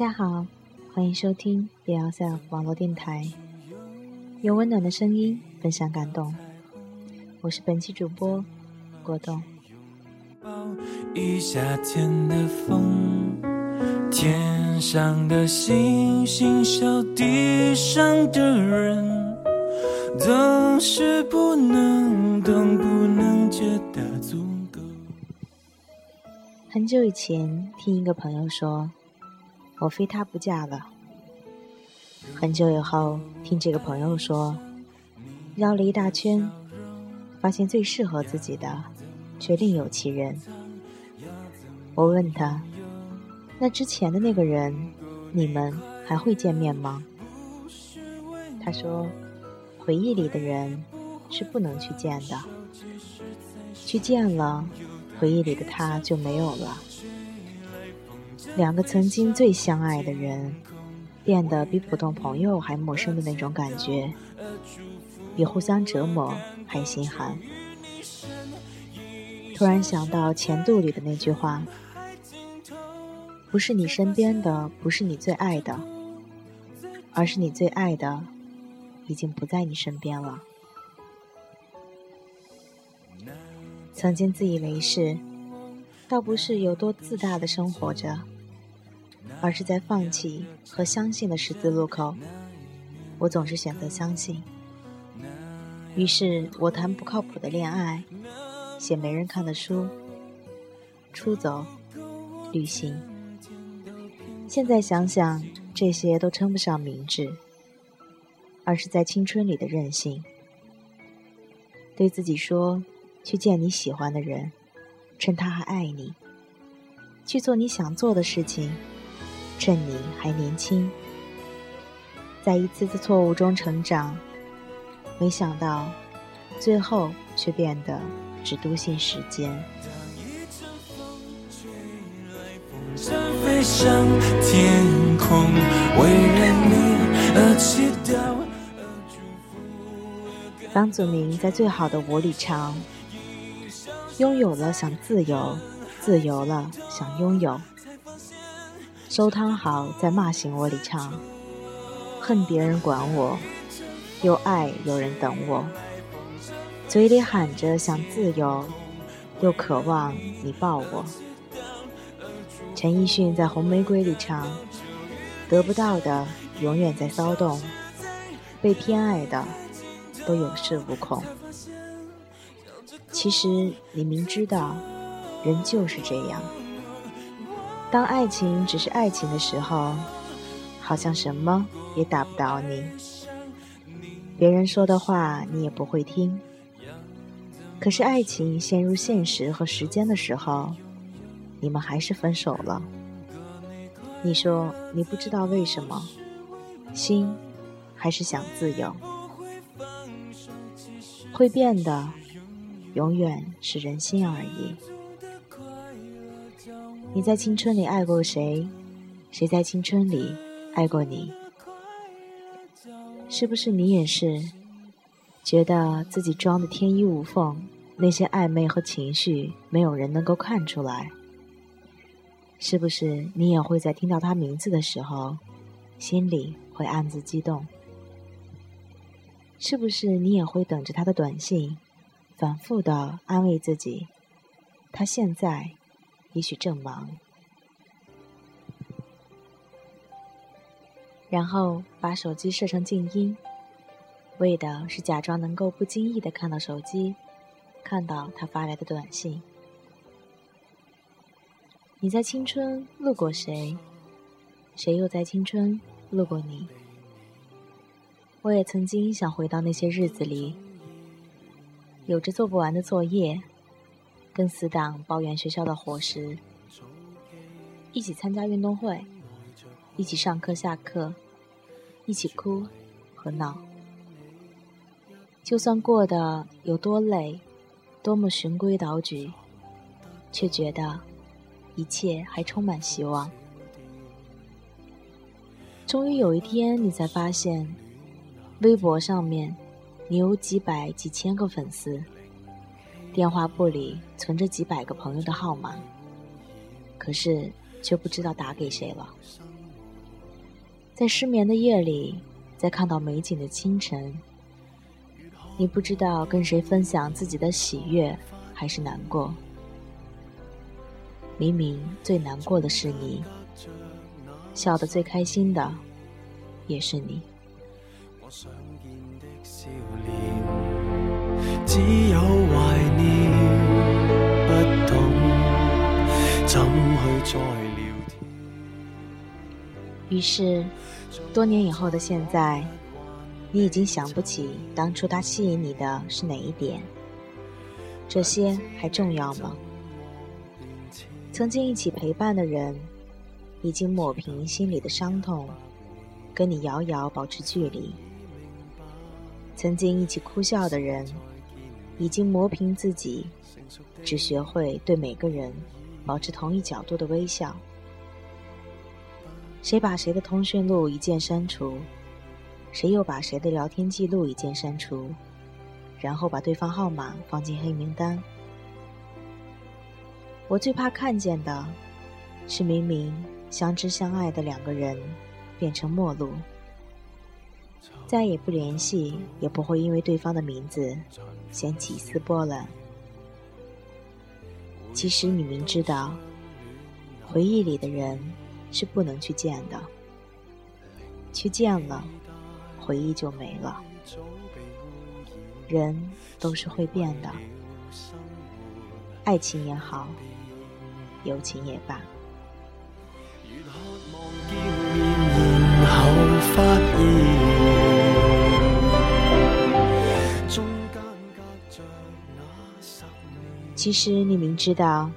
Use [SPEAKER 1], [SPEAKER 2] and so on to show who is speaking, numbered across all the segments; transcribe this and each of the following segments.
[SPEAKER 1] 大家好，欢迎收听 b l s 网络电台，用温暖的声音分享感动。我是本期主播果冻。
[SPEAKER 2] 一夏天的风，天上的星星笑地上的人，总是不能懂，不能觉得足够。
[SPEAKER 1] 很久以前，听一个朋友说。我非他不嫁了。很久以后，听这个朋友说，绕了一大圈，发现最适合自己的，却另有其人。我问他：“那之前的那个人，你们还会见面吗？”他说：“回忆里的人是不能去见的，去见了，回忆里的他就没有了。”两个曾经最相爱的人，变得比普通朋友还陌生的那种感觉，比互相折磨还心寒。突然想到《前度》里的那句话：“不是你身边的，不是你最爱的，而是你最爱的，已经不在你身边了。”曾经自以为是，倒不是有多自大的生活着。而是在放弃和相信的十字路口，我总是选择相信。于是我谈不靠谱的恋爱，写没人看的书，出走，旅行。现在想想，这些都称不上明智，而是在青春里的任性。对自己说：去见你喜欢的人，趁他还爱你，去做你想做的事情。趁你还年轻，在一次次错误中成长，没想到最后却变得只笃信时间。房祖明在最好的我里唱：拥有了想自由，自由了想拥有。收汤好，在骂醒我里唱，恨别人管我，又爱有人等我。嘴里喊着想自由，又渴望你抱我。陈奕迅在《红玫瑰》里唱，得不到的永远在骚动，被偏爱的都有恃无恐。其实你明知道，人就是这样。当爱情只是爱情的时候，好像什么也打不倒你。别人说的话你也不会听。可是爱情陷入现实和时间的时候，你们还是分手了。你说你不知道为什么，心还是想自由。会变的，永远是人心而已。你在青春里爱过谁？谁在青春里爱过你？是不是你也是觉得自己装的天衣无缝？那些暧昧和情绪，没有人能够看出来。是不是你也会在听到他名字的时候，心里会暗自激动？是不是你也会等着他的短信，反复的安慰自己，他现在？也许正忙，然后把手机设成静音，为的是假装能够不经意的看到手机，看到他发来的短信。你在青春路过谁？谁又在青春路过你？我也曾经想回到那些日子里，有着做不完的作业。跟死党抱怨学校的伙食，一起参加运动会，一起上课下课，一起哭和闹。就算过得有多累，多么循规蹈矩，却觉得一切还充满希望。终于有一天，你才发现，微博上面你有几百几千个粉丝。电话簿里存着几百个朋友的号码，可是却不知道打给谁了。在失眠的夜里，在看到美景的清晨，你不知道跟谁分享自己的喜悦还是难过。明明最难过的是你，笑得最开心的也是你。只有怀念，不懂怎去再聊天。于是，多年以后的现在，你已经想不起当初他吸引你的是哪一点。这些还重要吗？曾经一起陪伴的人，已经抹平心里的伤痛，跟你遥遥保持距离。曾经一起哭笑的人。已经磨平自己，只学会对每个人保持同一角度的微笑。谁把谁的通讯录一键删除，谁又把谁的聊天记录一键删除，然后把对方号码放进黑名单。我最怕看见的，是明明相知相爱的两个人变成陌路，再也不联系，也不会因为对方的名字。掀起一丝波澜。其实你明知道，回忆里的人是不能去见的，去见了，回忆就没了。人都是会变的，爱情也好，友情也罢。其实你明知道，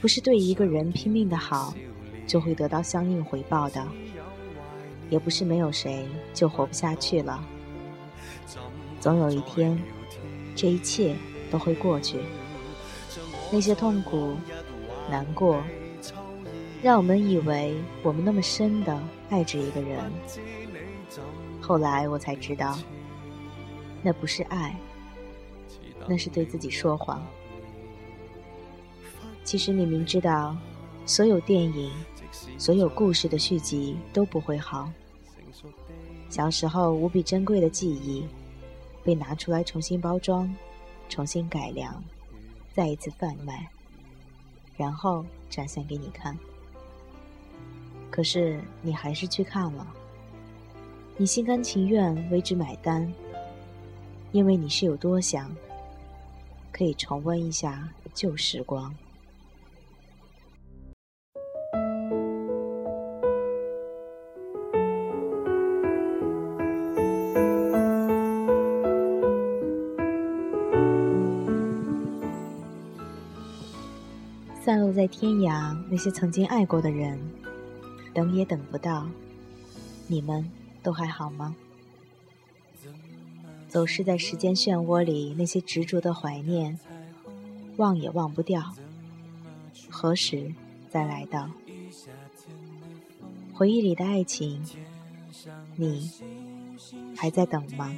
[SPEAKER 1] 不是对一个人拼命的好，就会得到相应回报的；也不是没有谁就活不下去了。总有一天，这一切都会过去。那些痛苦、难过，让我们以为我们那么深的爱着一个人。后来我才知道，那不是爱，那是对自己说谎。其实你明知道，所有电影、所有故事的续集都不会好。小时候无比珍贵的记忆，被拿出来重新包装、重新改良，再一次贩卖，然后展现给你看。可是你还是去看了，你心甘情愿为之买单，因为你是有多想，可以重温一下旧时光。天涯，那些曾经爱过的人，等也等不到。你们都还好吗？走失在时间漩涡里，那些执着的怀念，忘也忘不掉。何时再来到？回忆里的爱情，你还在等吗？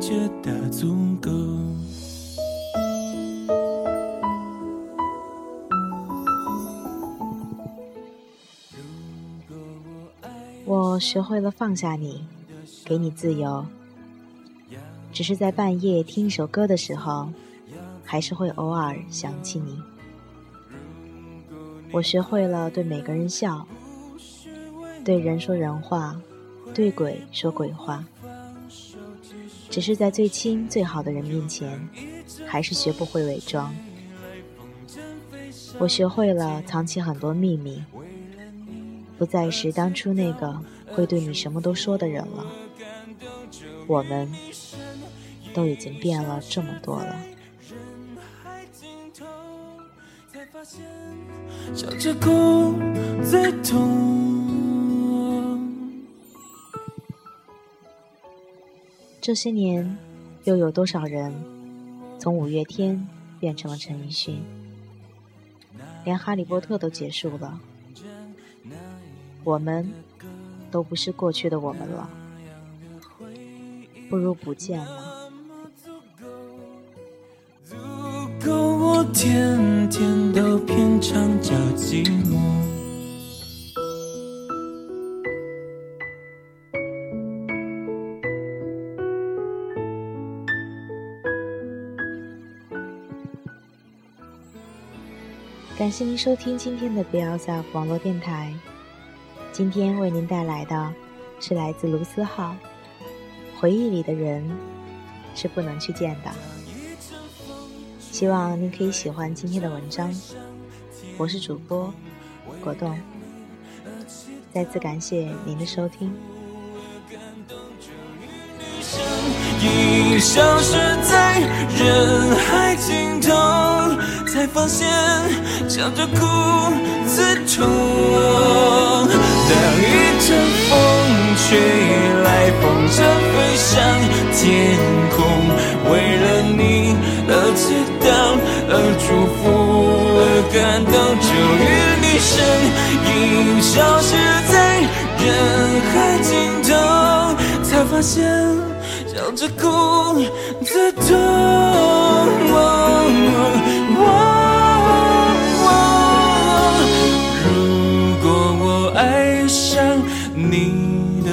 [SPEAKER 1] 觉得足。学会了放下你，给你自由。只是在半夜听一首歌的时候，还是会偶尔想起你。我学会了对每个人笑，对人说人话，对鬼说鬼话。只是在最亲最好的人面前，还是学不会伪装。我学会了藏起很多秘密，不再是当初那个会对你什么都说的人了。我们都已经变了这么多了。这些年，又有多少人从五月天变成了陈奕迅？连哈利波特都结束了，我们都不是过去的我们了，不如不见了。足够我
[SPEAKER 2] 天天都品尝着寂寞。
[SPEAKER 1] 感谢您收听今天的 b e l s 网络电台。今天为您带来的是来自卢思浩，《回忆里的人是不能去见的》。希望您可以喜欢今天的文章。我是主播果冻，再次感谢您的收听。
[SPEAKER 2] 已消失在人海尽头，才发现笑着哭自痛。当一阵风吹来，风筝飞上天空，为了你而祈祷，而祝福，而感动，终于你身影消失在人海尽头，才发现。笑着哭自痛。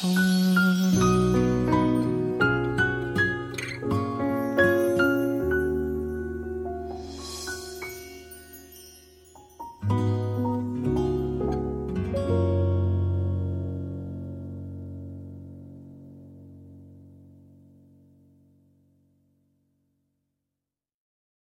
[SPEAKER 2] 痛。